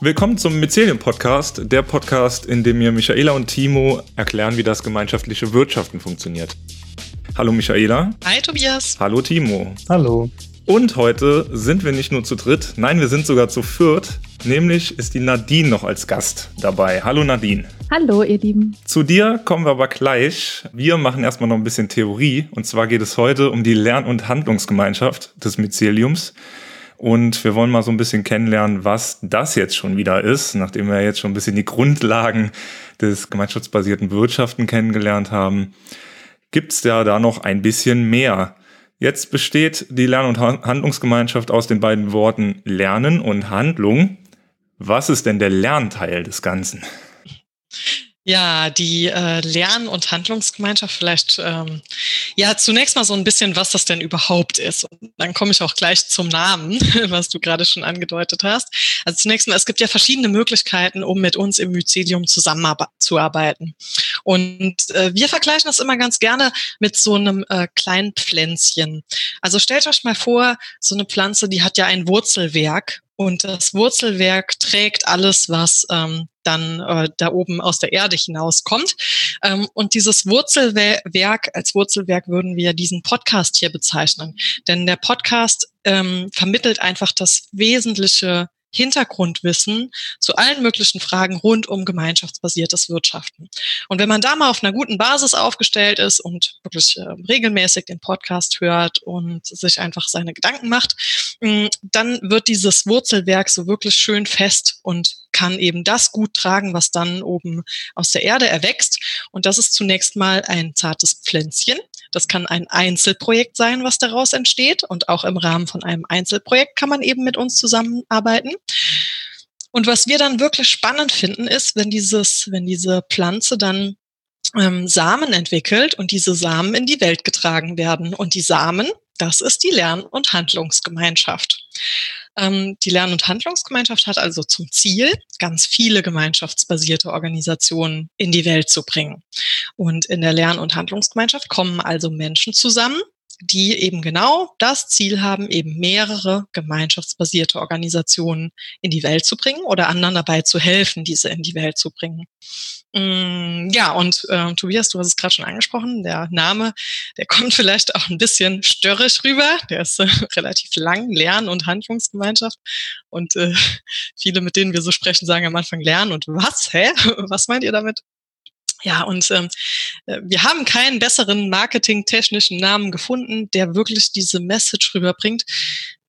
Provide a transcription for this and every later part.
Willkommen zum Mycelium Podcast, der Podcast, in dem mir Michaela und Timo erklären, wie das gemeinschaftliche Wirtschaften funktioniert. Hallo Michaela. Hi Tobias. Hallo Timo. Hallo. Und heute sind wir nicht nur zu dritt, nein, wir sind sogar zu viert. Nämlich ist die Nadine noch als Gast dabei. Hallo Nadine. Hallo ihr Lieben. Zu dir kommen wir aber gleich. Wir machen erstmal noch ein bisschen Theorie. Und zwar geht es heute um die Lern- und Handlungsgemeinschaft des Myceliums. Und wir wollen mal so ein bisschen kennenlernen, was das jetzt schon wieder ist, nachdem wir jetzt schon ein bisschen die Grundlagen des gemeinschaftsbasierten Wirtschaften kennengelernt haben. Gibt es ja da noch ein bisschen mehr. Jetzt besteht die Lern- und Handlungsgemeinschaft aus den beiden Worten Lernen und Handlung. Was ist denn der Lernteil des Ganzen? Ja, die äh, Lern- und Handlungsgemeinschaft vielleicht, ähm, ja, zunächst mal so ein bisschen, was das denn überhaupt ist. Und dann komme ich auch gleich zum Namen, was du gerade schon angedeutet hast. Also zunächst mal, es gibt ja verschiedene Möglichkeiten, um mit uns im Mycelium zusammenzuarbeiten. Und äh, wir vergleichen das immer ganz gerne mit so einem äh, kleinen Pflänzchen. Also stellt euch mal vor, so eine Pflanze, die hat ja ein Wurzelwerk und das Wurzelwerk trägt alles, was ähm, dann äh, da oben aus der Erde hinauskommt. Ähm, und dieses Wurzelwerk, als Wurzelwerk würden wir diesen Podcast hier bezeichnen. Denn der Podcast ähm, vermittelt einfach das wesentliche Hintergrundwissen zu allen möglichen Fragen rund um gemeinschaftsbasiertes Wirtschaften. Und wenn man da mal auf einer guten Basis aufgestellt ist und wirklich äh, regelmäßig den Podcast hört und sich einfach seine Gedanken macht, mm, dann wird dieses Wurzelwerk so wirklich schön fest und kann eben das gut tragen, was dann oben aus der Erde erwächst. Und das ist zunächst mal ein zartes Pflänzchen. Das kann ein Einzelprojekt sein, was daraus entsteht. Und auch im Rahmen von einem Einzelprojekt kann man eben mit uns zusammenarbeiten. Und was wir dann wirklich spannend finden, ist, wenn dieses, wenn diese Pflanze dann ähm, Samen entwickelt und diese Samen in die Welt getragen werden. Und die Samen, das ist die Lern- und Handlungsgemeinschaft. Ähm, die Lern- und Handlungsgemeinschaft hat also zum Ziel, ganz viele gemeinschaftsbasierte Organisationen in die Welt zu bringen. Und in der Lern- und Handlungsgemeinschaft kommen also Menschen zusammen, die eben genau das Ziel haben, eben mehrere gemeinschaftsbasierte Organisationen in die Welt zu bringen oder anderen dabei zu helfen, diese in die Welt zu bringen. Mm, ja, und äh, Tobias, du hast es gerade schon angesprochen, der Name, der kommt vielleicht auch ein bisschen störrisch rüber. Der ist äh, relativ lang, Lern- und Handlungsgemeinschaft. Und äh, viele, mit denen wir so sprechen, sagen am Anfang Lernen und was? Hä? Was meint ihr damit? Ja, und ähm, äh, wir haben keinen besseren marketingtechnischen Namen gefunden, der wirklich diese Message rüberbringt,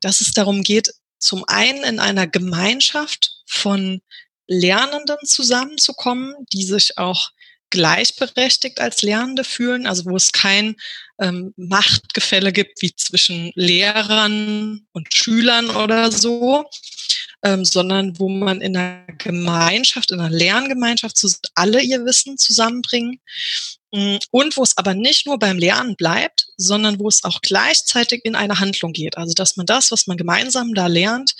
dass es darum geht, zum einen in einer Gemeinschaft von Lernenden zusammenzukommen, die sich auch gleichberechtigt als Lernende fühlen, also wo es kein ähm, Machtgefälle gibt wie zwischen Lehrern und Schülern oder so, ähm, sondern wo man in einer Gemeinschaft, in einer Lerngemeinschaft alle ihr Wissen zusammenbringen. mm, und wo es aber nicht nur beim Lernen bleibt, sondern wo es auch gleichzeitig in eine Handlung geht. Also dass man das, was man gemeinsam da lernt,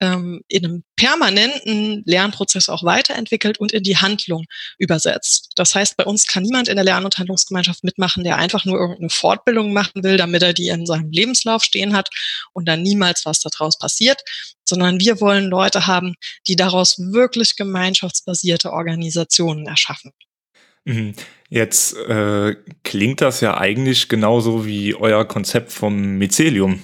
ähm, in einem permanenten Lernprozess auch weiterentwickelt und in die Handlung übersetzt. Das heißt, bei uns kann niemand in der Lern- und Handlungsgemeinschaft mitmachen, der einfach nur irgendeine Fortbildung machen will, damit er die in seinem Lebenslauf stehen hat und dann niemals was daraus passiert, sondern wir wollen Leute haben, die daraus wirklich gemeinschaftsbasierte Organisationen erschaffen. Mhm. Jetzt äh, klingt das ja eigentlich genauso wie euer Konzept vom Mycelium.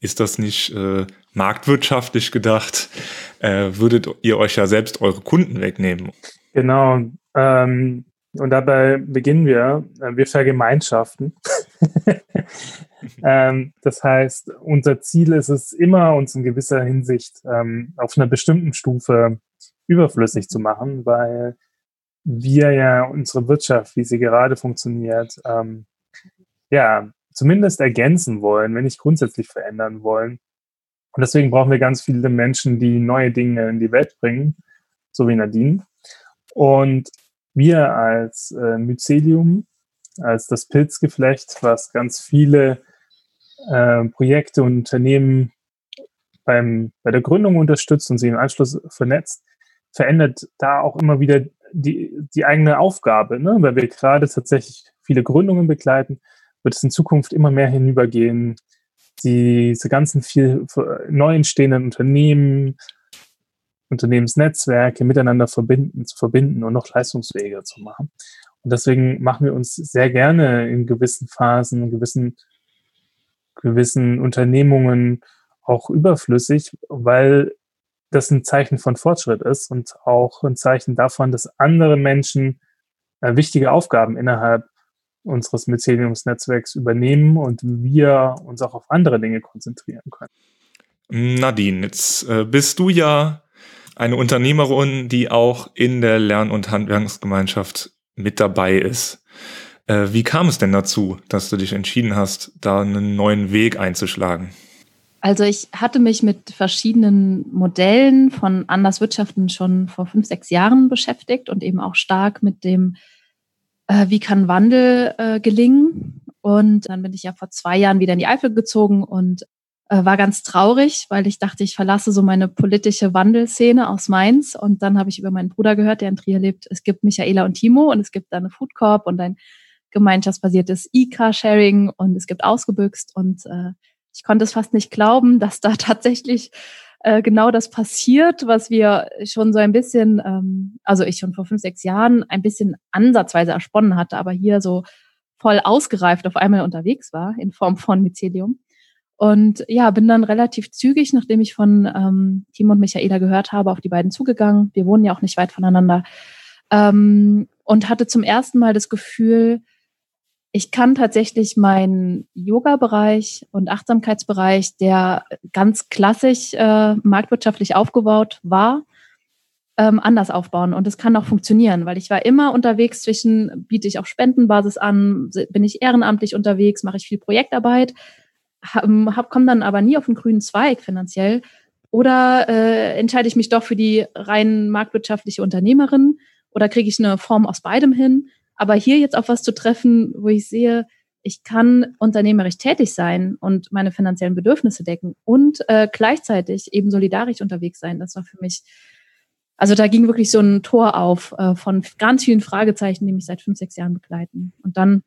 Ist das nicht äh, marktwirtschaftlich gedacht, äh, würdet ihr euch ja selbst eure Kunden wegnehmen. Genau. Ähm, und dabei beginnen wir, äh, wir vergemeinschaften. ähm, das heißt, unser Ziel ist es immer, uns in gewisser Hinsicht ähm, auf einer bestimmten Stufe überflüssig zu machen, weil wir ja unsere Wirtschaft, wie sie gerade funktioniert, ähm, ja, zumindest ergänzen wollen, wenn nicht grundsätzlich verändern wollen. Und deswegen brauchen wir ganz viele Menschen, die neue Dinge in die Welt bringen, so wie Nadine. Und wir als äh, Mycelium, als das Pilzgeflecht, was ganz viele äh, Projekte und Unternehmen beim, bei der Gründung unterstützt und sie im Anschluss vernetzt, verändert da auch immer wieder die, die eigene Aufgabe, ne? weil wir gerade tatsächlich viele Gründungen begleiten, wird es in Zukunft immer mehr hinübergehen, diese ganzen viel neu entstehenden Unternehmen Unternehmensnetzwerke miteinander verbinden, zu verbinden und noch leistungsfähiger zu machen. Und deswegen machen wir uns sehr gerne in gewissen Phasen, in gewissen, gewissen Unternehmungen auch überflüssig, weil das ein Zeichen von Fortschritt ist und auch ein Zeichen davon, dass andere Menschen äh, wichtige Aufgaben innerhalb unseres Myceliums-Netzwerks übernehmen und wir uns auch auf andere Dinge konzentrieren können. Nadine, jetzt äh, bist du ja eine Unternehmerin, die auch in der Lern- und Handwerksgemeinschaft mit dabei ist. Äh, wie kam es denn dazu, dass du dich entschieden hast, da einen neuen Weg einzuschlagen? Also ich hatte mich mit verschiedenen Modellen von Anderswirtschaften schon vor fünf, sechs Jahren beschäftigt und eben auch stark mit dem, äh, wie kann Wandel äh, gelingen. Und dann bin ich ja vor zwei Jahren wieder in die Eifel gezogen und äh, war ganz traurig, weil ich dachte, ich verlasse so meine politische Wandelszene aus Mainz. Und dann habe ich über meinen Bruder gehört, der in Trier lebt, es gibt Michaela und Timo und es gibt da eine Food Corp und ein gemeinschaftsbasiertes E-Car-Sharing und es gibt Ausgebüxt und äh, ich konnte es fast nicht glauben, dass da tatsächlich äh, genau das passiert, was wir schon so ein bisschen, ähm, also ich schon vor fünf, sechs Jahren ein bisschen ansatzweise ersponnen hatte, aber hier so voll ausgereift auf einmal unterwegs war in Form von Mycelium. Und ja, bin dann relativ zügig, nachdem ich von ähm, Timo und Michaela gehört habe, auf die beiden zugegangen. Wir wohnen ja auch nicht weit voneinander. Ähm, und hatte zum ersten Mal das Gefühl, ich kann tatsächlich meinen Yoga-Bereich und Achtsamkeitsbereich, der ganz klassisch äh, marktwirtschaftlich aufgebaut war, ähm, anders aufbauen. Und es kann auch funktionieren, weil ich war immer unterwegs zwischen, biete ich auf Spendenbasis an, bin ich ehrenamtlich unterwegs, mache ich viel Projektarbeit, hab, komme dann aber nie auf den grünen Zweig finanziell. Oder äh, entscheide ich mich doch für die rein marktwirtschaftliche Unternehmerin oder kriege ich eine Form aus beidem hin? Aber hier jetzt auf was zu treffen, wo ich sehe, ich kann unternehmerisch tätig sein und meine finanziellen Bedürfnisse decken und äh, gleichzeitig eben solidarisch unterwegs sein, das war für mich, also da ging wirklich so ein Tor auf äh, von ganz vielen Fragezeichen, die mich seit fünf, sechs Jahren begleiten. Und dann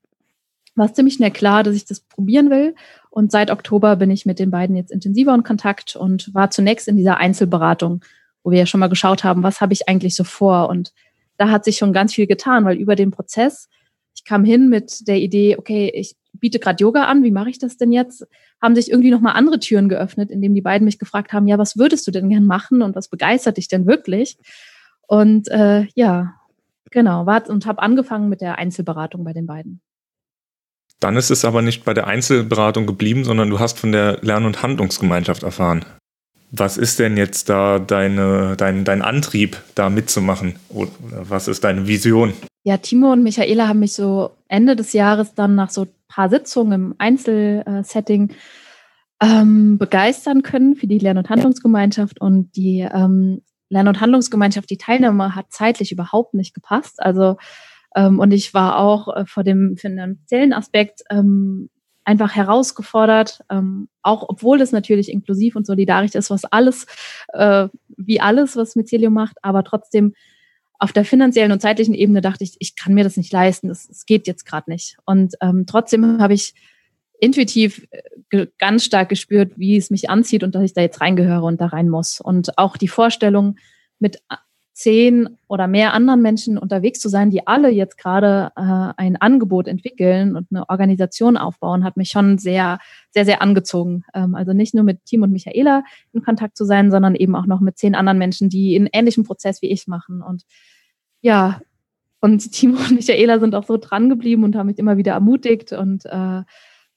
war es ziemlich schnell klar, dass ich das probieren will. Und seit Oktober bin ich mit den beiden jetzt intensiver in Kontakt und war zunächst in dieser Einzelberatung, wo wir ja schon mal geschaut haben, was habe ich eigentlich so vor und da hat sich schon ganz viel getan, weil über den Prozess, ich kam hin mit der Idee, okay, ich biete gerade Yoga an, wie mache ich das denn jetzt? Haben sich irgendwie nochmal andere Türen geöffnet, indem die beiden mich gefragt haben, ja, was würdest du denn gern machen und was begeistert dich denn wirklich? Und äh, ja, genau, war und habe angefangen mit der Einzelberatung bei den beiden. Dann ist es aber nicht bei der Einzelberatung geblieben, sondern du hast von der Lern- und Handlungsgemeinschaft erfahren. Was ist denn jetzt da deine, dein, dein Antrieb, da mitzumachen? Oder was ist deine Vision? Ja, Timo und Michaela haben mich so Ende des Jahres dann nach so ein paar Sitzungen im Einzelsetting ähm, begeistern können für die Lern- und Handlungsgemeinschaft. Und die ähm, Lern- und Handlungsgemeinschaft, die Teilnahme hat zeitlich überhaupt nicht gepasst. Also ähm, und ich war auch äh, vor dem finanziellen Aspekt ähm, einfach herausgefordert, ähm, auch obwohl es natürlich inklusiv und solidarisch ist, was alles, äh, wie alles, was Mycelium macht, aber trotzdem auf der finanziellen und zeitlichen Ebene dachte ich, ich kann mir das nicht leisten, das geht jetzt gerade nicht. Und ähm, trotzdem habe ich intuitiv äh, ganz stark gespürt, wie es mich anzieht und dass ich da jetzt reingehöre und da rein muss. Und auch die Vorstellung, mit zehn oder mehr anderen Menschen unterwegs zu sein, die alle jetzt gerade äh, ein Angebot entwickeln und eine Organisation aufbauen, hat mich schon sehr, sehr, sehr angezogen. Ähm, also nicht nur mit Tim und Michaela in Kontakt zu sein, sondern eben auch noch mit zehn anderen Menschen, die einen ähnlichen Prozess wie ich machen. Und ja, und Timo und Michaela sind auch so dran geblieben und haben mich immer wieder ermutigt und äh,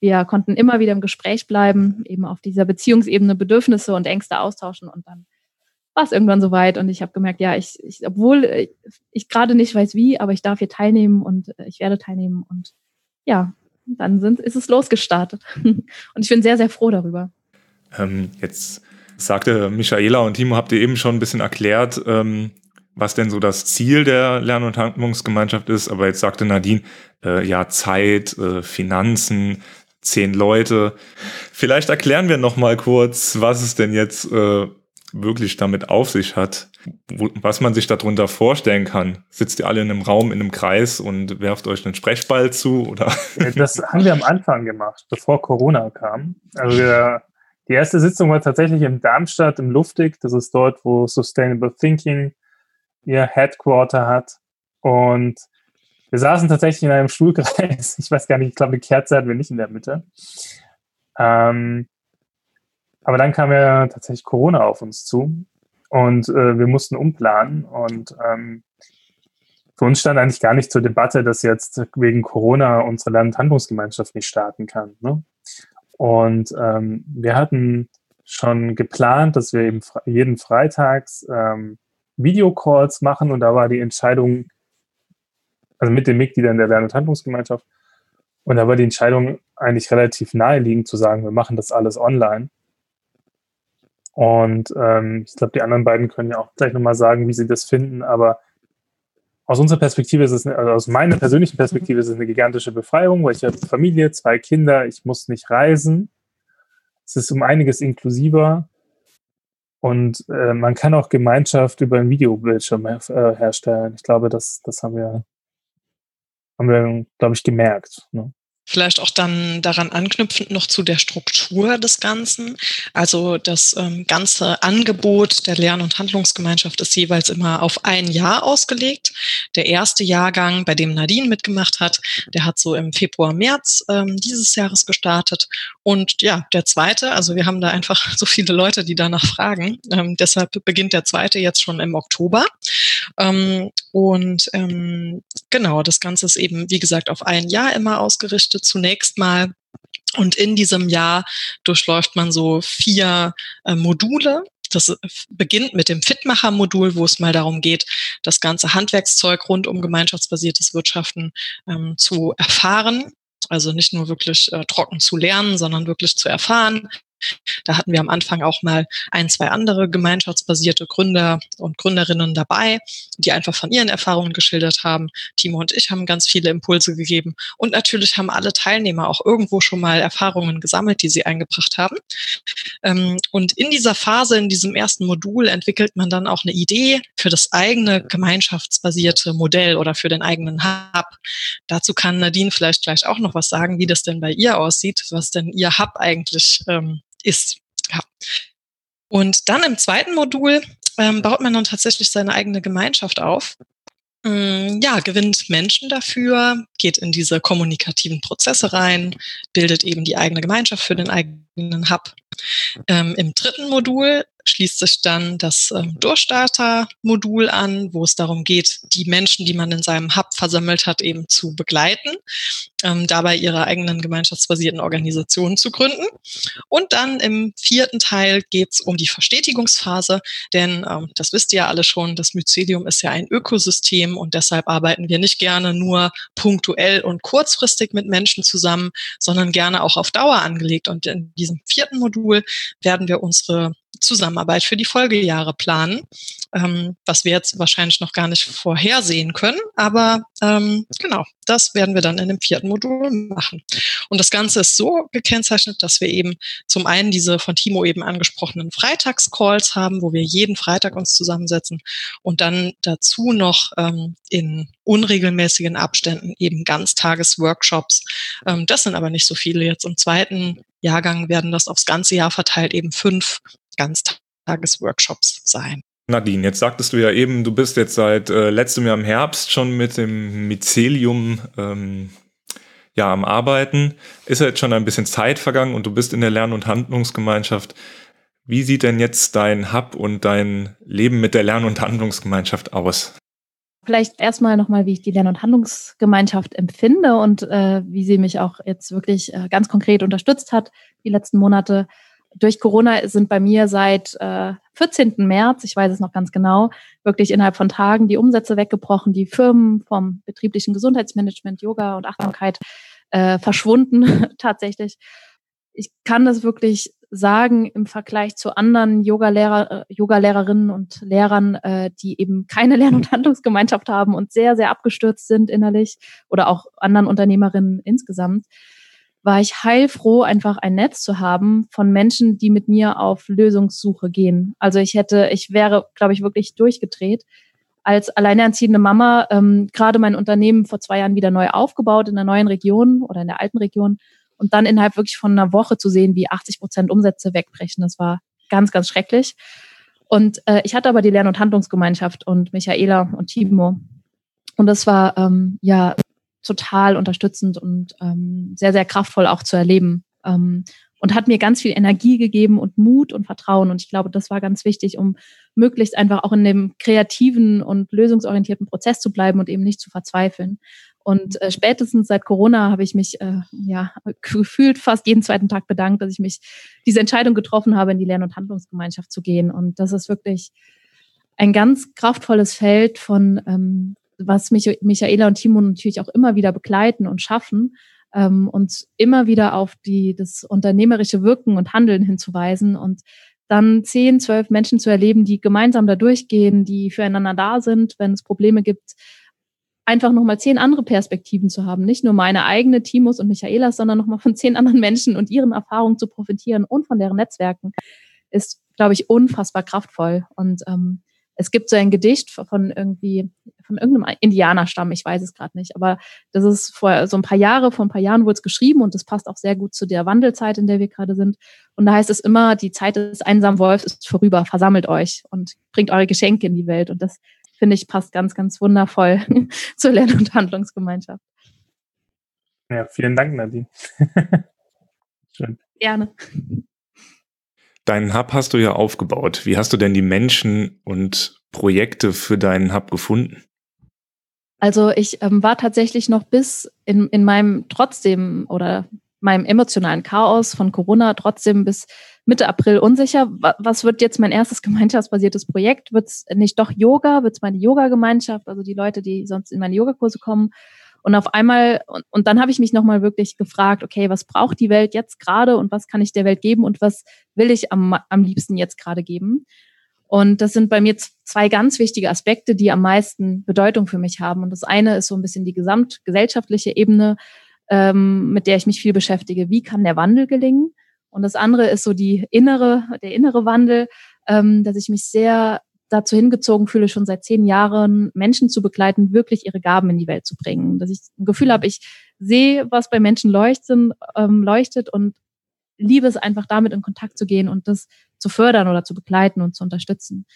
wir konnten immer wieder im Gespräch bleiben, eben auf dieser Beziehungsebene Bedürfnisse und Ängste austauschen und dann war es irgendwann soweit und ich habe gemerkt, ja, ich, ich obwohl ich, ich gerade nicht weiß wie, aber ich darf hier teilnehmen und ich werde teilnehmen und ja, dann sind, ist es losgestartet. und ich bin sehr, sehr froh darüber. Ähm, jetzt sagte Michaela und Timo, habt ihr eben schon ein bisschen erklärt, ähm, was denn so das Ziel der Lern- und Handlungsgemeinschaft ist. Aber jetzt sagte Nadine, äh, ja, Zeit, äh, Finanzen, zehn Leute. Vielleicht erklären wir noch mal kurz, was es denn jetzt äh, wirklich damit auf sich hat, wo, was man sich darunter vorstellen kann. Sitzt ihr alle in einem Raum, in einem Kreis und werft euch einen Sprechball zu? Oder? Das haben wir am Anfang gemacht, bevor Corona kam. Also wir, Die erste Sitzung war tatsächlich in Darmstadt im Luftig. Das ist dort, wo Sustainable Thinking ihr Headquarter hat. Und wir saßen tatsächlich in einem Stuhlkreis. Ich weiß gar nicht, ich glaube, eine Kerze hatten wir nicht in der Mitte. Ähm, aber dann kam ja tatsächlich Corona auf uns zu und äh, wir mussten umplanen. Und ähm, für uns stand eigentlich gar nicht zur Debatte, dass jetzt wegen Corona unsere Landhandlungsgemeinschaft nicht starten kann. Ne? Und ähm, wir hatten schon geplant, dass wir eben jeden Freitags ähm, Videocalls machen und da war die Entscheidung, also mit den Mitgliedern der Lern- und Handlungsgemeinschaft, und da war die Entscheidung eigentlich relativ naheliegend zu sagen, wir machen das alles online. Und ähm, ich glaube, die anderen beiden können ja auch gleich nochmal sagen, wie sie das finden, aber aus unserer Perspektive ist es, also aus meiner persönlichen Perspektive ist es eine gigantische Befreiung, weil ich habe Familie, zwei Kinder, ich muss nicht reisen. Es ist um einiges inklusiver und äh, man kann auch Gemeinschaft über einen Videobildschirm her äh, herstellen. Ich glaube, das, das haben wir, haben wir, glaube ich, gemerkt. Ne? Vielleicht auch dann daran anknüpfend noch zu der Struktur des Ganzen. Also das ähm, ganze Angebot der Lern- und Handlungsgemeinschaft ist jeweils immer auf ein Jahr ausgelegt. Der erste Jahrgang, bei dem Nadine mitgemacht hat, der hat so im Februar, März ähm, dieses Jahres gestartet. Und ja, der zweite, also wir haben da einfach so viele Leute, die danach fragen. Ähm, deshalb beginnt der zweite jetzt schon im Oktober. Ähm, und ähm, genau, das Ganze ist eben, wie gesagt, auf ein Jahr immer ausgerichtet zunächst mal. Und in diesem Jahr durchläuft man so vier äh, Module. Das beginnt mit dem Fitmacher-Modul, wo es mal darum geht, das ganze Handwerkszeug rund um gemeinschaftsbasiertes Wirtschaften ähm, zu erfahren. Also nicht nur wirklich äh, trocken zu lernen, sondern wirklich zu erfahren, da hatten wir am Anfang auch mal ein, zwei andere gemeinschaftsbasierte Gründer und Gründerinnen dabei, die einfach von ihren Erfahrungen geschildert haben. Timo und ich haben ganz viele Impulse gegeben. Und natürlich haben alle Teilnehmer auch irgendwo schon mal Erfahrungen gesammelt, die sie eingebracht haben. Ähm, und in dieser Phase, in diesem ersten Modul, entwickelt man dann auch eine Idee für das eigene gemeinschaftsbasierte Modell oder für den eigenen Hub. Dazu kann Nadine vielleicht gleich auch noch was sagen, wie das denn bei ihr aussieht, was denn ihr Hub eigentlich ähm, ist. Ja. Und dann im zweiten Modul ähm, baut man dann tatsächlich seine eigene Gemeinschaft auf. Ähm, ja, gewinnt Menschen dafür, geht in diese kommunikativen Prozesse rein, bildet eben die eigene Gemeinschaft für den eigenen Hub. Ähm, Im dritten Modul schließt sich dann das ähm, Durchstarter-Modul an, wo es darum geht, die Menschen, die man in seinem Hub versammelt hat, eben zu begleiten, ähm, dabei ihre eigenen gemeinschaftsbasierten Organisationen zu gründen. Und dann im vierten Teil geht es um die Verstetigungsphase, denn ähm, das wisst ihr ja alle schon, das Mycelium ist ja ein Ökosystem und deshalb arbeiten wir nicht gerne nur punktuell und kurzfristig mit Menschen zusammen, sondern gerne auch auf Dauer angelegt. Und in diesem vierten Modul werden wir unsere Zusammenarbeit für die Folgejahre planen, ähm, was wir jetzt wahrscheinlich noch gar nicht vorhersehen können. Aber ähm, genau, das werden wir dann in dem vierten Modul machen. Und das Ganze ist so gekennzeichnet, dass wir eben zum einen diese von Timo eben angesprochenen Freitagscalls haben, wo wir jeden Freitag uns zusammensetzen und dann dazu noch ähm, in unregelmäßigen Abständen eben Ganztagesworkshops. Ähm, das sind aber nicht so viele jetzt im zweiten Jahrgang werden das aufs ganze Jahr verteilt eben fünf Ganztagesworkshops sein. Nadine, jetzt sagtest du ja eben, du bist jetzt seit äh, letztem Jahr im Herbst schon mit dem Mycelium ähm, ja, am Arbeiten. Ist ja jetzt schon ein bisschen Zeit vergangen und du bist in der Lern- und Handlungsgemeinschaft. Wie sieht denn jetzt dein Hub und dein Leben mit der Lern- und Handlungsgemeinschaft aus? Vielleicht erstmal nochmal, wie ich die Lern- und Handlungsgemeinschaft empfinde und äh, wie sie mich auch jetzt wirklich äh, ganz konkret unterstützt hat die letzten Monate durch Corona sind bei mir seit äh, 14. März, ich weiß es noch ganz genau, wirklich innerhalb von Tagen die Umsätze weggebrochen, die Firmen vom betrieblichen Gesundheitsmanagement, Yoga und Achtsamkeit äh, verschwunden tatsächlich. Ich kann das wirklich sagen im Vergleich zu anderen Yoga-Lehrer, äh, Yoga-Lehrerinnen und Lehrern, äh, die eben keine Lern- und Handlungsgemeinschaft haben und sehr, sehr abgestürzt sind innerlich oder auch anderen Unternehmerinnen insgesamt war ich heilfroh, einfach ein Netz zu haben von Menschen, die mit mir auf Lösungssuche gehen. Also ich hätte, ich wäre, glaube ich, wirklich durchgedreht. Als alleinerziehende Mama ähm, gerade mein Unternehmen vor zwei Jahren wieder neu aufgebaut in der neuen Region oder in der alten Region und dann innerhalb wirklich von einer Woche zu sehen, wie 80 Prozent Umsätze wegbrechen, das war ganz, ganz schrecklich. Und äh, ich hatte aber die Lern- und Handlungsgemeinschaft und Michaela und Timo. Und das war ähm, ja total unterstützend und ähm, sehr, sehr kraftvoll auch zu erleben. Ähm, und hat mir ganz viel Energie gegeben und Mut und Vertrauen. Und ich glaube, das war ganz wichtig, um möglichst einfach auch in dem kreativen und lösungsorientierten Prozess zu bleiben und eben nicht zu verzweifeln. Und äh, spätestens seit Corona habe ich mich äh, ja gefühlt fast jeden zweiten Tag bedankt, dass ich mich diese Entscheidung getroffen habe, in die Lern- und Handlungsgemeinschaft zu gehen. Und das ist wirklich ein ganz kraftvolles Feld von ähm, was mich Michaela und Timo natürlich auch immer wieder begleiten und schaffen, ähm, uns immer wieder auf die, das unternehmerische Wirken und Handeln hinzuweisen und dann zehn, zwölf Menschen zu erleben, die gemeinsam da durchgehen, die füreinander da sind, wenn es Probleme gibt, einfach nochmal zehn andere Perspektiven zu haben, nicht nur meine eigene, Timos und Michaelas, sondern nochmal von zehn anderen Menschen und ihren Erfahrungen zu profitieren und von deren Netzwerken, ist, glaube ich, unfassbar kraftvoll. Und ähm, es gibt so ein Gedicht von irgendwie, von irgendeinem Indianerstamm, ich weiß es gerade nicht, aber das ist vor so ein paar Jahre, vor ein paar Jahren wurde es geschrieben und das passt auch sehr gut zu der Wandelzeit, in der wir gerade sind. Und da heißt es immer, die Zeit des einsamen Wolfs ist vorüber, versammelt euch und bringt eure Geschenke in die Welt. Und das, finde ich, passt ganz, ganz wundervoll zur Lern- und Handlungsgemeinschaft. Ja, vielen Dank, Nadine. Schön. Gerne. Deinen Hub hast du ja aufgebaut. Wie hast du denn die Menschen und Projekte für deinen Hub gefunden? Also ich ähm, war tatsächlich noch bis in, in meinem trotzdem oder meinem emotionalen Chaos von Corona trotzdem bis Mitte April unsicher. Was wird jetzt mein erstes gemeinschaftsbasiertes Projekt? Wird es nicht doch Yoga? Wird es meine Yoga-Gemeinschaft? Also die Leute, die sonst in meine Yogakurse kommen? Und auf einmal, und, und dann habe ich mich nochmal wirklich gefragt, okay, was braucht die Welt jetzt gerade und was kann ich der Welt geben und was will ich am, am liebsten jetzt gerade geben? Und das sind bei mir zwei ganz wichtige Aspekte, die am meisten Bedeutung für mich haben. Und das eine ist so ein bisschen die gesamtgesellschaftliche Ebene, ähm, mit der ich mich viel beschäftige. Wie kann der Wandel gelingen? Und das andere ist so die innere, der innere Wandel, ähm, dass ich mich sehr dazu hingezogen fühle, schon seit zehn Jahren Menschen zu begleiten, wirklich ihre Gaben in die Welt zu bringen. Dass ich ein Gefühl habe, ich sehe, was bei Menschen leuchten, ähm, leuchtet und liebe es einfach damit in Kontakt zu gehen und das zu fördern oder zu begleiten und zu unterstützen.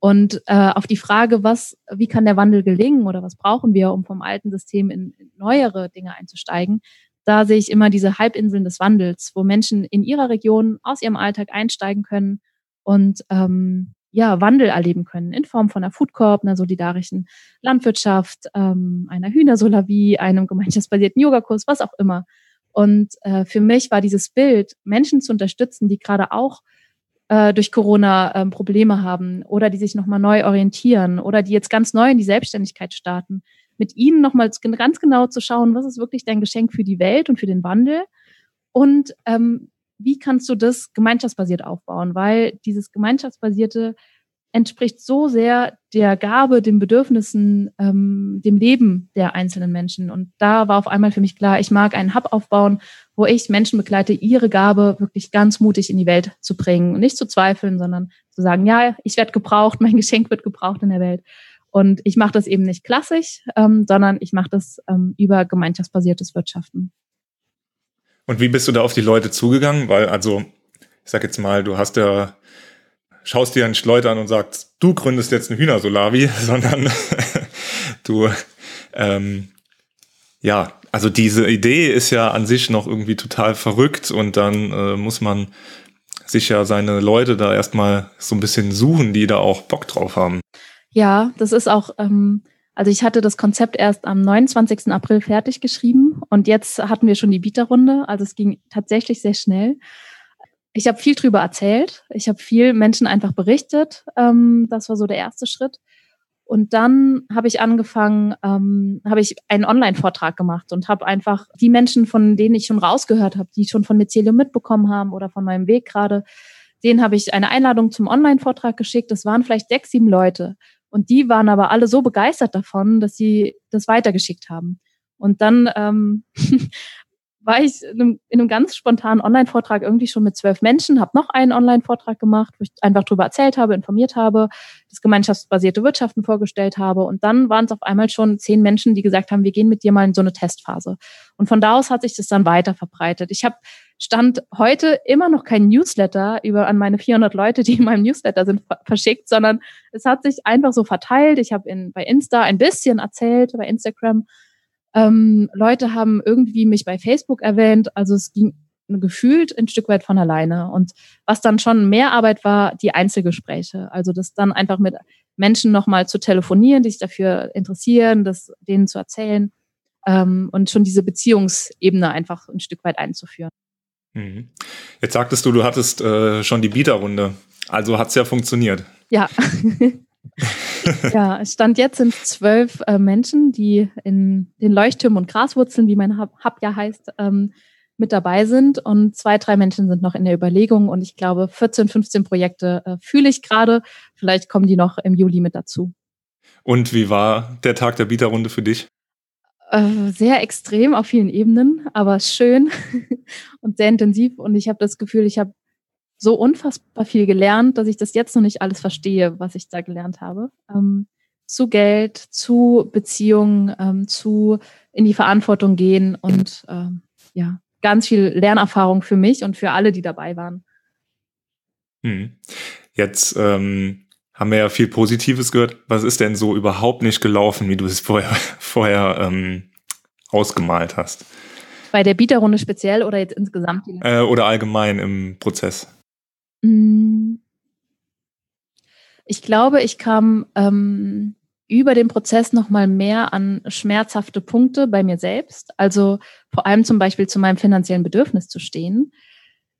Und äh, auf die Frage, was, wie kann der Wandel gelingen oder was brauchen wir, um vom alten System in, in neuere Dinge einzusteigen, da sehe ich immer diese Halbinseln des Wandels, wo Menschen in ihrer Region aus ihrem Alltag einsteigen können und ähm, ja, Wandel erleben können in Form von einer Food Corp, einer solidarischen Landwirtschaft, ähm, einer Hühnersolavie, einem gemeinschaftsbasierten Yogakurs, was auch immer. Und äh, für mich war dieses Bild, Menschen zu unterstützen, die gerade auch äh, durch Corona ähm, Probleme haben oder die sich nochmal neu orientieren oder die jetzt ganz neu in die Selbstständigkeit starten, mit ihnen nochmal ganz genau zu schauen, was ist wirklich dein Geschenk für die Welt und für den Wandel und ähm, wie kannst du das gemeinschaftsbasiert aufbauen? Weil dieses gemeinschaftsbasierte entspricht so sehr der Gabe, den Bedürfnissen, ähm, dem Leben der einzelnen Menschen. Und da war auf einmal für mich klar, ich mag einen Hub aufbauen, wo ich Menschen begleite, ihre Gabe wirklich ganz mutig in die Welt zu bringen. Und nicht zu zweifeln, sondern zu sagen, ja, ich werde gebraucht, mein Geschenk wird gebraucht in der Welt. Und ich mache das eben nicht klassisch, ähm, sondern ich mache das ähm, über gemeinschaftsbasiertes Wirtschaften. Und wie bist du da auf die Leute zugegangen? Weil, also, ich sag jetzt mal, du hast ja, schaust dir einen Leute an und sagst, du gründest jetzt eine Hühnersolavi, sondern du, ähm, ja, also diese Idee ist ja an sich noch irgendwie total verrückt und dann äh, muss man sich ja seine Leute da erstmal so ein bisschen suchen, die da auch Bock drauf haben. Ja, das ist auch, ähm, also ich hatte das Konzept erst am 29. April fertig geschrieben und jetzt hatten wir schon die Bieterrunde. Also es ging tatsächlich sehr schnell. Ich habe viel drüber erzählt. Ich habe viel Menschen einfach berichtet. Ähm, das war so der erste Schritt. Und dann habe ich angefangen, ähm, habe ich einen Online-Vortrag gemacht und habe einfach die Menschen, von denen ich schon rausgehört habe, die schon von Mycelium mitbekommen haben oder von meinem Weg gerade, denen habe ich eine Einladung zum Online-Vortrag geschickt. Das waren vielleicht sechs, sieben Leute. Und die waren aber alle so begeistert davon, dass sie das weitergeschickt haben. Und dann ähm, war ich in einem, in einem ganz spontanen Online-Vortrag irgendwie schon mit zwölf Menschen, habe noch einen Online-Vortrag gemacht, wo ich einfach darüber erzählt habe, informiert habe, das gemeinschaftsbasierte Wirtschaften vorgestellt habe. Und dann waren es auf einmal schon zehn Menschen, die gesagt haben, wir gehen mit dir mal in so eine Testphase. Und von da aus hat sich das dann weiter verbreitet. Ich habe Stand heute immer noch kein Newsletter über an meine 400 Leute, die in meinem Newsletter sind, verschickt, sondern es hat sich einfach so verteilt. Ich habe bei Insta ein bisschen erzählt, bei Instagram ähm, Leute haben irgendwie mich bei Facebook erwähnt. Also es ging gefühlt ein Stück weit von alleine. Und was dann schon mehr Arbeit war, die Einzelgespräche. Also das dann einfach mit Menschen nochmal zu telefonieren, die sich dafür interessieren, das denen zu erzählen ähm, und schon diese Beziehungsebene einfach ein Stück weit einzuführen. Mhm. Jetzt sagtest du, du hattest äh, schon die Bieterrunde. Also hat es ja funktioniert. Ja. ja, Stand jetzt sind zwölf äh, Menschen, die in den Leuchttürmen und Graswurzeln, wie mein Hub, Hub ja heißt, ähm, mit dabei sind. Und zwei, drei Menschen sind noch in der Überlegung. Und ich glaube, 14, 15 Projekte äh, fühle ich gerade. Vielleicht kommen die noch im Juli mit dazu. Und wie war der Tag der Bieterrunde für dich? Äh, sehr extrem auf vielen Ebenen, aber schön und sehr intensiv. Und ich habe das Gefühl, ich habe so unfassbar viel gelernt, dass ich das jetzt noch nicht alles verstehe, was ich da gelernt habe. Ähm, zu Geld, zu Beziehungen, ähm, zu in die Verantwortung gehen und ähm, ja, ganz viel Lernerfahrung für mich und für alle, die dabei waren. Hm. Jetzt ähm, haben wir ja viel Positives gehört. Was ist denn so überhaupt nicht gelaufen, wie du es vorher, vorher ähm, ausgemalt hast? Bei der Bieterrunde speziell oder jetzt insgesamt? Äh, oder allgemein im Prozess? Mm. Ich glaube, ich kam ähm, über den Prozess noch mal mehr an schmerzhafte Punkte bei mir selbst. Also vor allem zum Beispiel zu meinem finanziellen Bedürfnis zu stehen.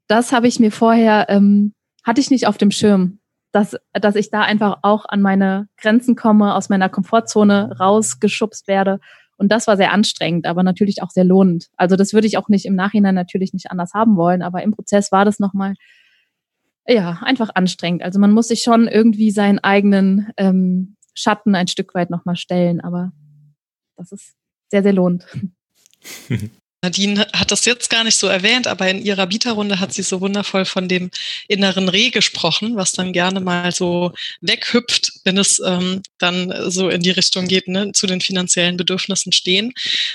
Das habe ich mir vorher, ähm, hatte ich nicht auf dem Schirm, dass, dass ich da einfach auch an meine Grenzen komme, aus meiner Komfortzone rausgeschubst werde. Und das war sehr anstrengend, aber natürlich auch sehr lohnend. Also das würde ich auch nicht im Nachhinein natürlich nicht anders haben wollen, aber im Prozess war das nochmal ja, einfach anstrengend. Also man muss sich schon irgendwie seinen eigenen ähm, Schatten ein Stück weit nochmal stellen, aber das ist sehr, sehr lohnt. Nadine hat das jetzt gar nicht so erwähnt, aber in ihrer Bieterrunde hat sie so wundervoll von dem inneren Reh gesprochen, was dann gerne mal so weghüpft, wenn es ähm, dann so in die Richtung geht, ne, zu den finanziellen Bedürfnissen stehen.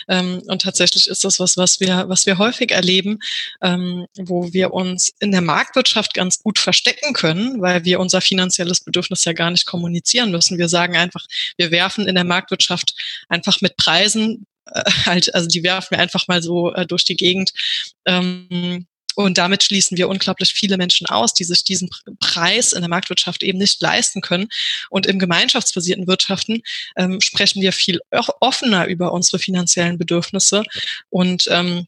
Ähm, und tatsächlich ist das was, was wir, was wir häufig erleben, ähm, wo wir uns in der Marktwirtschaft ganz gut verstecken können, weil wir unser finanzielles Bedürfnis ja gar nicht kommunizieren müssen. Wir sagen einfach, wir werfen in der Marktwirtschaft einfach mit Preisen äh, halt, also die werfen wir einfach mal so äh, durch die Gegend. Ähm, und damit schließen wir unglaublich viele Menschen aus, die sich diesen Preis in der Marktwirtschaft eben nicht leisten können. Und im gemeinschaftsbasierten Wirtschaften ähm, sprechen wir viel offener über unsere finanziellen Bedürfnisse und ähm,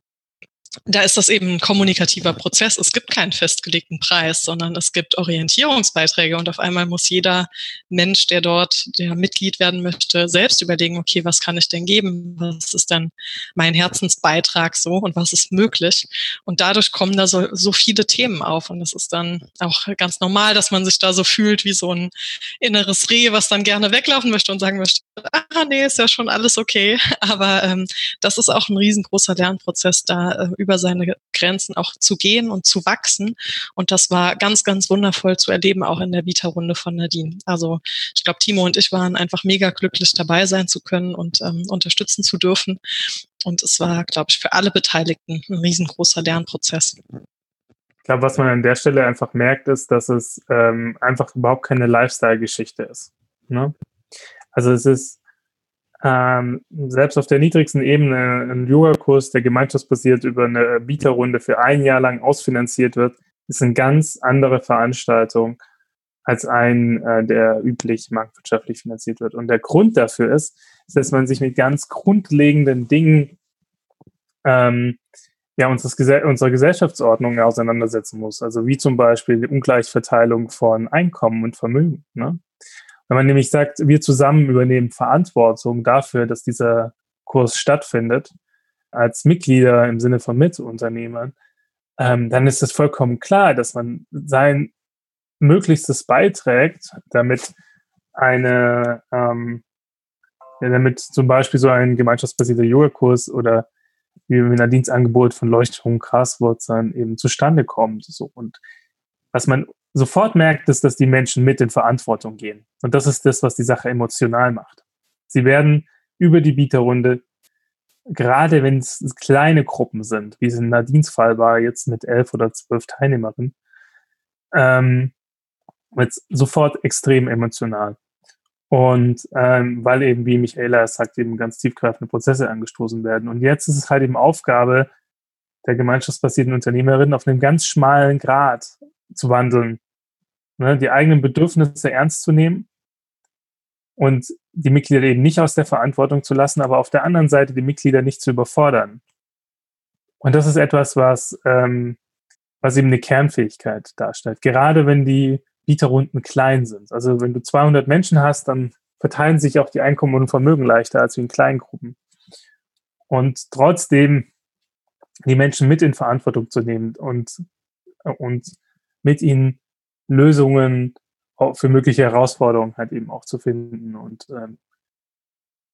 da ist das eben ein kommunikativer Prozess. Es gibt keinen festgelegten Preis, sondern es gibt Orientierungsbeiträge und auf einmal muss jeder Mensch, der dort der Mitglied werden möchte, selbst überlegen, okay, was kann ich denn geben? Was ist denn mein Herzensbeitrag so und was ist möglich? Und dadurch kommen da so, so viele Themen auf und es ist dann auch ganz normal, dass man sich da so fühlt wie so ein inneres Reh, was dann gerne weglaufen möchte und sagen möchte, ah nee, ist ja schon alles okay. Aber ähm, das ist auch ein riesengroßer Lernprozess, da äh, über seine Grenzen auch zu gehen und zu wachsen. Und das war ganz, ganz wundervoll zu erleben, auch in der Vita-Runde von Nadine. Also ich glaube, Timo und ich waren einfach mega glücklich, dabei sein zu können und ähm, unterstützen zu dürfen. Und es war, glaube ich, für alle Beteiligten ein riesengroßer Lernprozess. Ich glaube, was man an der Stelle einfach merkt, ist, dass es ähm, einfach überhaupt keine Lifestyle-Geschichte ist. Ne? Also es ist ähm, selbst auf der niedrigsten Ebene ein Yoga-Kurs, der gemeinschaftsbasiert über eine Bieterrunde für ein Jahr lang ausfinanziert wird, ist eine ganz andere Veranstaltung als ein, äh, der üblich marktwirtschaftlich finanziert wird. Und der Grund dafür ist, ist dass man sich mit ganz grundlegenden Dingen ähm, ja, unseres, unserer Gesellschaftsordnung auseinandersetzen muss. Also wie zum Beispiel die Ungleichverteilung von Einkommen und Vermögen. Ne? Wenn man nämlich sagt, wir zusammen übernehmen Verantwortung dafür, dass dieser Kurs stattfindet, als Mitglieder im Sinne von Mitunternehmern, ähm, dann ist es vollkommen klar, dass man sein Möglichstes beiträgt, damit eine, ähm, ja, damit zum Beispiel so ein gemeinschaftsbasierter Yoga-Kurs oder wie Nadines Angebot von Leuchtturm Graswurzeln eben zustande kommt. So. Und was man sofort merkt, ist, dass die Menschen mit in Verantwortung gehen. Und das ist das, was die Sache emotional macht. Sie werden über die Bieterrunde, gerade wenn es kleine Gruppen sind, wie es in Nadines Fall war, jetzt mit elf oder zwölf Teilnehmerinnen, ähm, jetzt sofort extrem emotional. Und ähm, weil eben, wie Michaela sagt, eben ganz tiefgreifende Prozesse angestoßen werden. Und jetzt ist es halt eben Aufgabe der gemeinschaftsbasierten Unternehmerin, auf einem ganz schmalen Grad zu wandeln. Ne, die eigenen Bedürfnisse ernst zu nehmen und die Mitglieder eben nicht aus der Verantwortung zu lassen, aber auf der anderen Seite die Mitglieder nicht zu überfordern. Und das ist etwas, was, ähm, was eben eine Kernfähigkeit darstellt. Gerade wenn die Bieterrunden klein sind. Also wenn du 200 Menschen hast, dann verteilen sich auch die Einkommen und Vermögen leichter als in kleinen Gruppen. Und trotzdem die Menschen mit in Verantwortung zu nehmen und, und mit ihnen Lösungen für mögliche Herausforderungen halt eben auch zu finden. Und, ähm,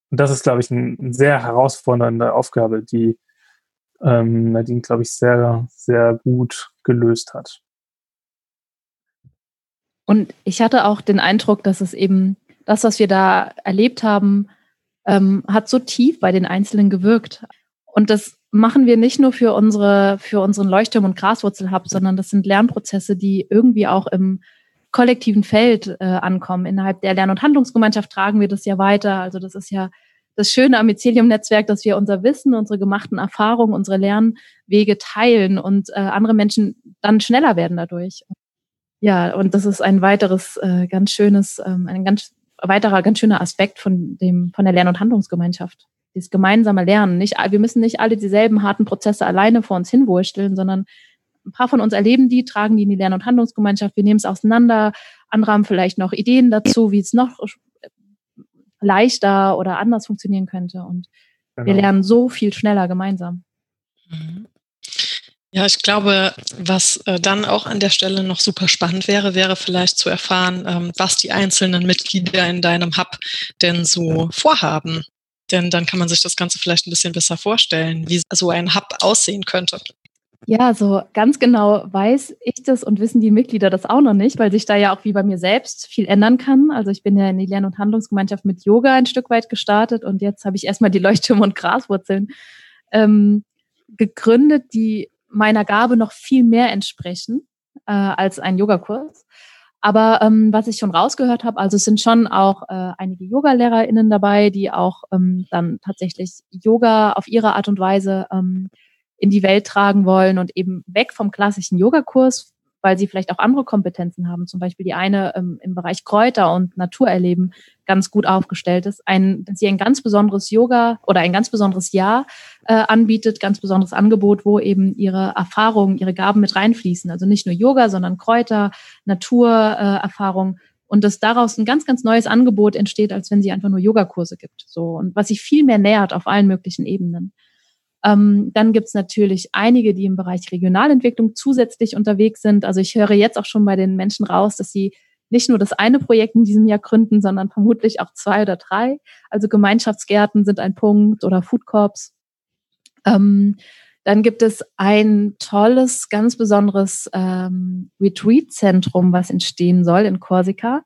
und das ist, glaube ich, ein, eine sehr herausfordernde Aufgabe, die ähm, Nadine, glaube ich, sehr, sehr gut gelöst hat. Und ich hatte auch den Eindruck, dass es eben das, was wir da erlebt haben, ähm, hat so tief bei den Einzelnen gewirkt. Und das machen wir nicht nur für unsere, für unseren Leuchtturm- und Graswurzelhub, sondern das sind Lernprozesse, die irgendwie auch im kollektiven Feld äh, ankommen. Innerhalb der Lern- und Handlungsgemeinschaft tragen wir das ja weiter. Also das ist ja das Schöne am Mycelium-Netzwerk, dass wir unser Wissen, unsere gemachten Erfahrungen, unsere Lernwege teilen und äh, andere Menschen dann schneller werden dadurch. Ja, und das ist ein weiteres äh, ganz schönes, ähm, ein ganz weiterer ganz schöner Aspekt von dem von der Lern- und Handlungsgemeinschaft. Dieses gemeinsame Lernen. Nicht, wir müssen nicht alle dieselben harten Prozesse alleine vor uns hinwursteln, sondern ein paar von uns erleben die, tragen die in die Lern- und Handlungsgemeinschaft. Wir nehmen es auseinander. Andere haben vielleicht noch Ideen dazu, wie es noch leichter oder anders funktionieren könnte. Und genau. wir lernen so viel schneller gemeinsam. Mhm. Ja, ich glaube, was äh, dann auch an der Stelle noch super spannend wäre, wäre vielleicht zu erfahren, ähm, was die einzelnen Mitglieder in deinem Hub denn so vorhaben. Denn dann kann man sich das Ganze vielleicht ein bisschen besser vorstellen, wie so ein Hub aussehen könnte. Ja, so ganz genau weiß ich das und wissen die Mitglieder das auch noch nicht, weil sich da ja auch wie bei mir selbst viel ändern kann. Also ich bin ja in die Lern- und Handlungsgemeinschaft mit Yoga ein Stück weit gestartet und jetzt habe ich erstmal die Leuchttürme und Graswurzeln ähm, gegründet, die meiner Gabe noch viel mehr entsprechen äh, als ein Yogakurs. Aber ähm, was ich schon rausgehört habe, also es sind schon auch äh, einige Yoga-LehrerInnen dabei, die auch ähm, dann tatsächlich Yoga auf ihre Art und Weise ähm, in die Welt tragen wollen und eben weg vom klassischen Yogakurs, weil sie vielleicht auch andere Kompetenzen haben. Zum Beispiel die eine ähm, im Bereich Kräuter und Naturerleben ganz gut aufgestellt ist. Ein, dass sie ein ganz besonderes Yoga oder ein ganz besonderes Jahr äh, anbietet, ganz besonderes Angebot, wo eben ihre Erfahrungen, ihre Gaben mit reinfließen. Also nicht nur Yoga, sondern Kräuter, Naturerfahrung. Äh, und dass daraus ein ganz, ganz neues Angebot entsteht, als wenn sie einfach nur Yogakurse gibt. So und was sich viel mehr nähert auf allen möglichen Ebenen. Ähm, dann gibt es natürlich einige, die im Bereich Regionalentwicklung zusätzlich unterwegs sind. Also ich höre jetzt auch schon bei den Menschen raus, dass sie nicht nur das eine Projekt in diesem Jahr gründen, sondern vermutlich auch zwei oder drei. Also Gemeinschaftsgärten sind ein Punkt oder Food Corps. Ähm, dann gibt es ein tolles, ganz besonderes ähm, Retreat-Zentrum, was entstehen soll in Korsika,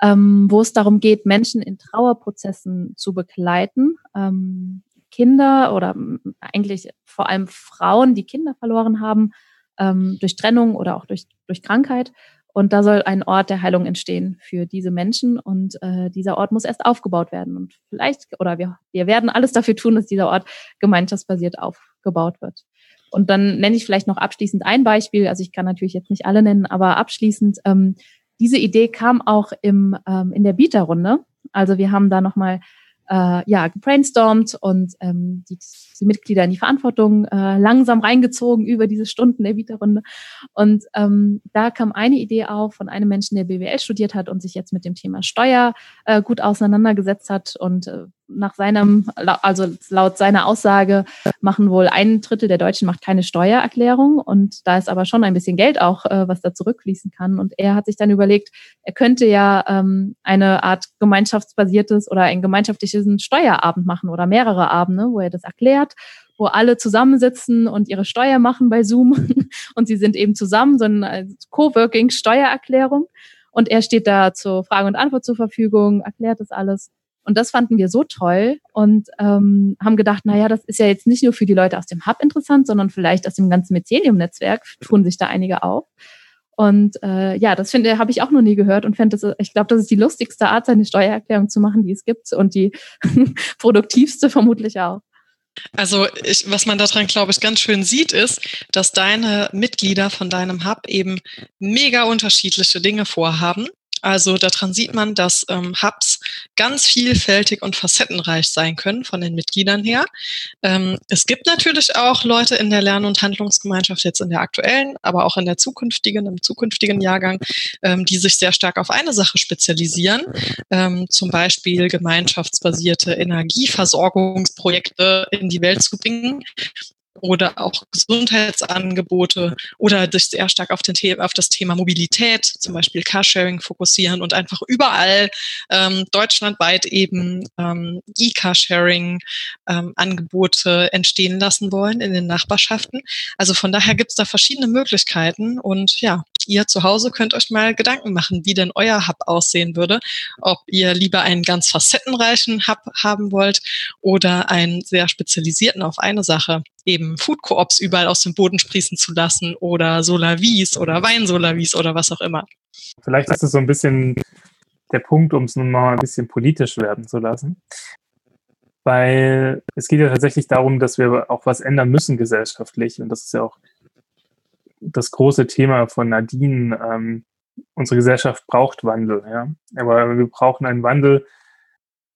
ähm, wo es darum geht, Menschen in Trauerprozessen zu begleiten. Ähm, Kinder oder eigentlich vor allem Frauen, die Kinder verloren haben, ähm, durch Trennung oder auch durch, durch Krankheit. Und da soll ein Ort der Heilung entstehen für diese Menschen. Und äh, dieser Ort muss erst aufgebaut werden. Und vielleicht, oder wir, wir werden alles dafür tun, dass dieser Ort gemeinschaftsbasiert aufgebaut wird. Und dann nenne ich vielleicht noch abschließend ein Beispiel. Also ich kann natürlich jetzt nicht alle nennen, aber abschließend, ähm, diese Idee kam auch im, ähm, in der Bieterrunde. Also wir haben da nochmal äh, ja, gebrainstormt und ähm, die, die Mitglieder in die Verantwortung äh, langsam reingezogen über diese Stunden der Vita-Runde. Und ähm, da kam eine Idee auf von einem Menschen, der BWL studiert hat und sich jetzt mit dem Thema Steuer äh, gut auseinandergesetzt hat und äh, nach seinem, also laut seiner Aussage machen wohl ein Drittel der Deutschen macht keine Steuererklärung und da ist aber schon ein bisschen Geld auch, äh, was da zurückfließen kann. Und er hat sich dann überlegt, er könnte ja ähm, eine Art gemeinschaftsbasiertes oder ein gemeinschaftliches Steuerabend machen oder mehrere Abende, wo er das erklärt wo alle zusammensitzen und ihre Steuer machen bei Zoom und sie sind eben zusammen, so eine Coworking-Steuererklärung. Und er steht da zur Frage und Antwort zur Verfügung, erklärt das alles. Und das fanden wir so toll und ähm, haben gedacht, na ja, das ist ja jetzt nicht nur für die Leute aus dem Hub interessant, sondern vielleicht aus dem ganzen Mycelium-Netzwerk tun sich da einige auf. Und äh, ja, das finde habe ich auch noch nie gehört und fände das, ich glaube, das ist die lustigste Art, seine Steuererklärung zu machen, die es gibt und die produktivste vermutlich auch. Also ich, was man daran, glaube ich, ganz schön sieht, ist, dass deine Mitglieder von deinem Hub eben mega unterschiedliche Dinge vorhaben also daran sieht man, dass ähm, Hubs ganz vielfältig und facettenreich sein können von den Mitgliedern her. Ähm, es gibt natürlich auch Leute in der Lern- und Handlungsgemeinschaft, jetzt in der aktuellen, aber auch in der zukünftigen, im zukünftigen Jahrgang, ähm, die sich sehr stark auf eine Sache spezialisieren. Ähm, zum Beispiel gemeinschaftsbasierte Energieversorgungsprojekte in die Welt zu bringen oder auch Gesundheitsangebote oder sich sehr stark auf, den auf das Thema Mobilität, zum Beispiel Carsharing fokussieren und einfach überall ähm, deutschlandweit eben ähm, E-Carsharing-Angebote ähm, entstehen lassen wollen in den Nachbarschaften. Also von daher gibt es da verschiedene Möglichkeiten und ja, ihr zu Hause könnt euch mal Gedanken machen, wie denn euer Hub aussehen würde, ob ihr lieber einen ganz facettenreichen Hub haben wollt oder einen sehr spezialisierten auf eine Sache eben Food Coops überall aus dem Boden sprießen zu lassen oder Solavis oder Weinsolavis oder was auch immer. Vielleicht ist es so ein bisschen der Punkt, um es nun mal ein bisschen politisch werden zu lassen. Weil es geht ja tatsächlich darum, dass wir auch was ändern müssen gesellschaftlich. Und das ist ja auch das große Thema von Nadine. Ähm, unsere Gesellschaft braucht Wandel, ja. Aber wir brauchen einen Wandel,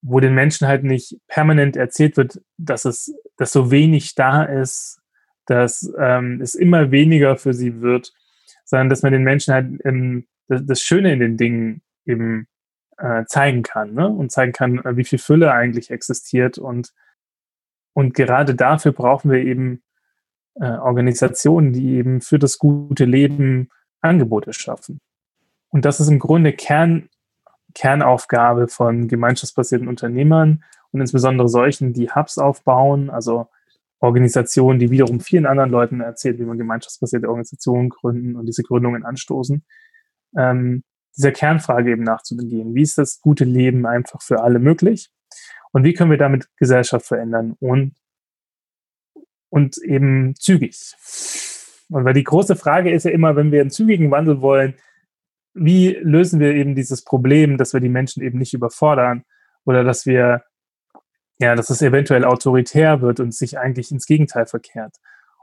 wo den Menschen halt nicht permanent erzählt wird, dass es, dass so wenig da ist, dass ähm, es immer weniger für sie wird, sondern dass man den Menschen halt ähm, das, das, Schöne in den Dingen eben äh, zeigen kann ne? und zeigen kann, äh, wie viel Fülle eigentlich existiert und und gerade dafür brauchen wir eben äh, Organisationen, die eben für das gute Leben Angebote schaffen. Und das ist im Grunde Kern Kernaufgabe von gemeinschaftsbasierten Unternehmern und insbesondere solchen, die Hubs aufbauen, also Organisationen, die wiederum vielen anderen Leuten erzählen, wie man gemeinschaftsbasierte Organisationen gründen und diese Gründungen anstoßen, ähm, dieser Kernfrage eben nachzugehen. Wie ist das gute Leben einfach für alle möglich? Und wie können wir damit Gesellschaft verändern und, und eben zügig? Und weil die große Frage ist ja immer, wenn wir einen zügigen Wandel wollen, wie lösen wir eben dieses Problem, dass wir die Menschen eben nicht überfordern oder dass wir, ja, dass es eventuell autoritär wird und sich eigentlich ins Gegenteil verkehrt.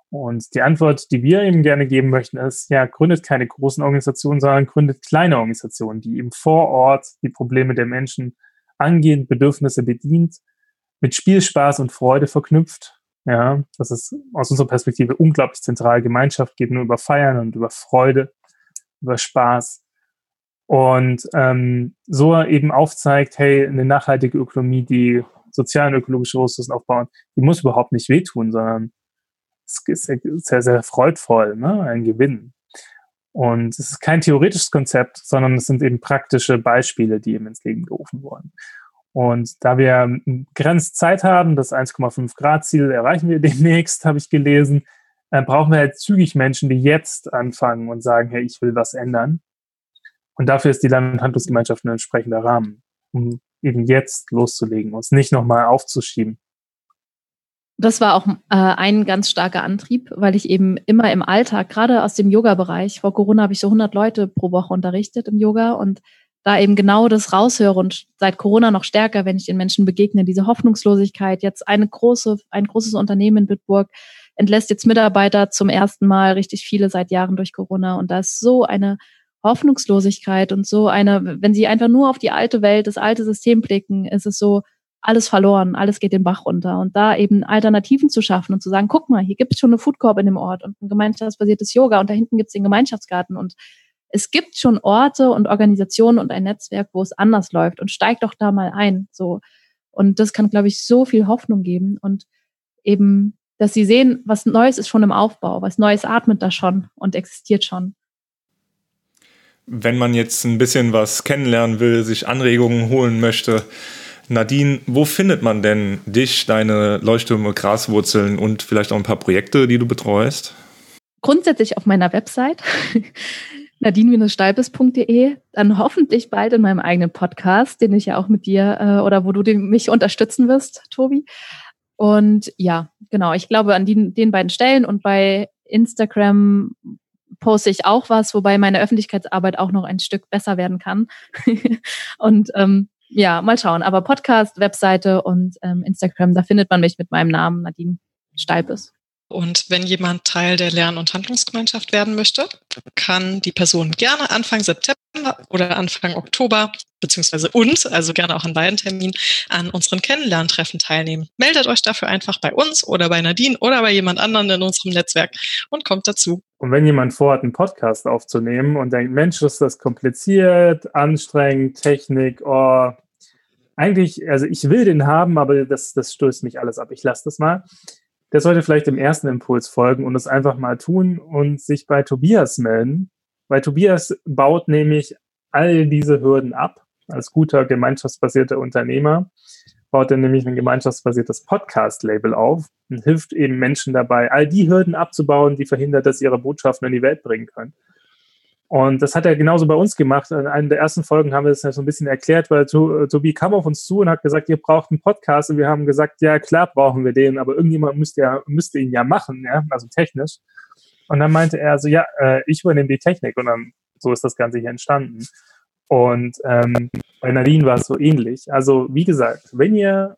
Und die Antwort, die wir eben gerne geben möchten, ist, ja, gründet keine großen Organisationen, sondern gründet kleine Organisationen, die eben vor Ort die Probleme der Menschen angehen, Bedürfnisse bedient, mit Spielspaß und Freude verknüpft. Ja, das ist aus unserer Perspektive unglaublich zentral. Gemeinschaft geht nur über Feiern und über Freude, über Spaß und ähm, so eben aufzeigt, hey, eine nachhaltige Ökonomie, die sozialen ökologische Ressourcen aufbauen, die muss überhaupt nicht wehtun, sondern es ist sehr, sehr, freudvoll, ne? ein Gewinn. Und es ist kein theoretisches Konzept, sondern es sind eben praktische Beispiele, die eben ins Leben gerufen wurden. Und da wir begrenzt Zeit haben, das 1,5 Grad Ziel erreichen wir demnächst, habe ich gelesen, äh, brauchen wir halt zügig Menschen, die jetzt anfangen und sagen, hey, ich will was ändern. Und dafür ist die Land- und Handlungsgemeinschaft ein entsprechender Rahmen, um eben jetzt loszulegen und es nicht nochmal aufzuschieben. Das war auch äh, ein ganz starker Antrieb, weil ich eben immer im Alltag, gerade aus dem Yoga-Bereich, vor Corona habe ich so 100 Leute pro Woche unterrichtet im Yoga und da eben genau das raushöre und seit Corona noch stärker, wenn ich den Menschen begegne, diese Hoffnungslosigkeit. Jetzt eine große, ein großes Unternehmen in Bitburg entlässt jetzt Mitarbeiter zum ersten Mal richtig viele seit Jahren durch Corona und da ist so eine Hoffnungslosigkeit und so eine, wenn sie einfach nur auf die alte Welt, das alte System blicken, ist es so, alles verloren, alles geht den Bach runter. Und da eben Alternativen zu schaffen und zu sagen, guck mal, hier gibt es schon eine Food Corp in dem Ort und ein gemeinschaftsbasiertes Yoga und da hinten gibt es den Gemeinschaftsgarten und es gibt schon Orte und Organisationen und ein Netzwerk, wo es anders läuft und steigt doch da mal ein. So. Und das kann, glaube ich, so viel Hoffnung geben und eben, dass sie sehen, was Neues ist schon im Aufbau, was Neues atmet da schon und existiert schon wenn man jetzt ein bisschen was kennenlernen will, sich Anregungen holen möchte, Nadine, wo findet man denn dich, deine Leuchttürme, Graswurzeln und vielleicht auch ein paar Projekte, die du betreust? Grundsätzlich auf meiner Website nadine-stalbes.de, dann hoffentlich bald in meinem eigenen Podcast, den ich ja auch mit dir äh, oder wo du mich unterstützen wirst, Tobi. Und ja, genau, ich glaube an die, den beiden Stellen und bei Instagram poste ich auch was, wobei meine Öffentlichkeitsarbeit auch noch ein Stück besser werden kann. und ähm, ja, mal schauen. Aber Podcast, Webseite und ähm, Instagram, da findet man mich mit meinem Namen Nadine Stalpes. Und wenn jemand Teil der Lern- und Handlungsgemeinschaft werden möchte, kann die Person gerne Anfang September oder Anfang Oktober, beziehungsweise uns, also gerne auch an beiden Terminen, an unseren Kennenlerntreffen teilnehmen. Meldet euch dafür einfach bei uns oder bei Nadine oder bei jemand anderen in unserem Netzwerk und kommt dazu. Und wenn jemand vorhat, einen Podcast aufzunehmen und denkt, Mensch, ist das kompliziert, anstrengend, Technik, oh, eigentlich, also ich will den haben, aber das, das stößt mich alles ab. Ich lasse das mal der sollte vielleicht dem ersten Impuls folgen und es einfach mal tun und sich bei Tobias melden, weil Tobias baut nämlich all diese Hürden ab. Als guter gemeinschaftsbasierter Unternehmer baut er nämlich ein gemeinschaftsbasiertes Podcast-Label auf und hilft eben Menschen dabei, all die Hürden abzubauen, die verhindert, dass sie ihre Botschaften in die Welt bringen können. Und das hat er genauso bei uns gemacht. In einer der ersten Folgen haben wir das ja so ein bisschen erklärt, weil Tobi kam auf uns zu und hat gesagt, ihr braucht einen Podcast. Und wir haben gesagt, ja, klar brauchen wir den, aber irgendjemand müsste, ja, müsste ihn ja machen, ja, also technisch. Und dann meinte er so, ja, äh, ich übernehme die Technik. Und dann, so ist das Ganze hier entstanden. Und ähm, bei Nadine war es so ähnlich. Also, wie gesagt, wenn ihr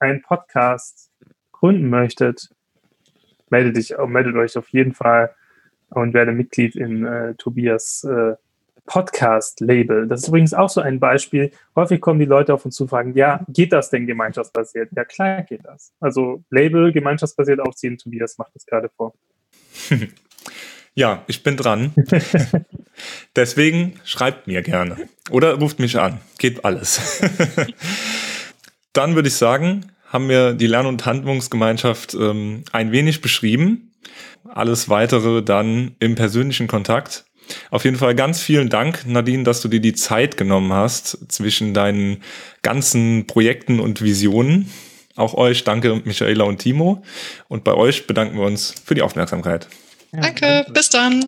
einen Podcast gründen möchtet, meldet, dich, meldet euch auf jeden Fall und werde Mitglied in äh, Tobias äh, Podcast-Label. Das ist übrigens auch so ein Beispiel. Häufig kommen die Leute auf uns zu fragen, ja, geht das denn gemeinschaftsbasiert? Ja, klar geht das. Also Label gemeinschaftsbasiert aufziehen, Tobias macht das gerade vor. Ja, ich bin dran. Deswegen schreibt mir gerne oder ruft mich an. Geht alles. Dann würde ich sagen, haben wir die Lern- und Handlungsgemeinschaft ähm, ein wenig beschrieben. Alles weitere dann im persönlichen Kontakt. Auf jeden Fall ganz vielen Dank, Nadine, dass du dir die Zeit genommen hast zwischen deinen ganzen Projekten und Visionen. Auch euch danke, Michaela und Timo. Und bei euch bedanken wir uns für die Aufmerksamkeit. Danke, bis dann.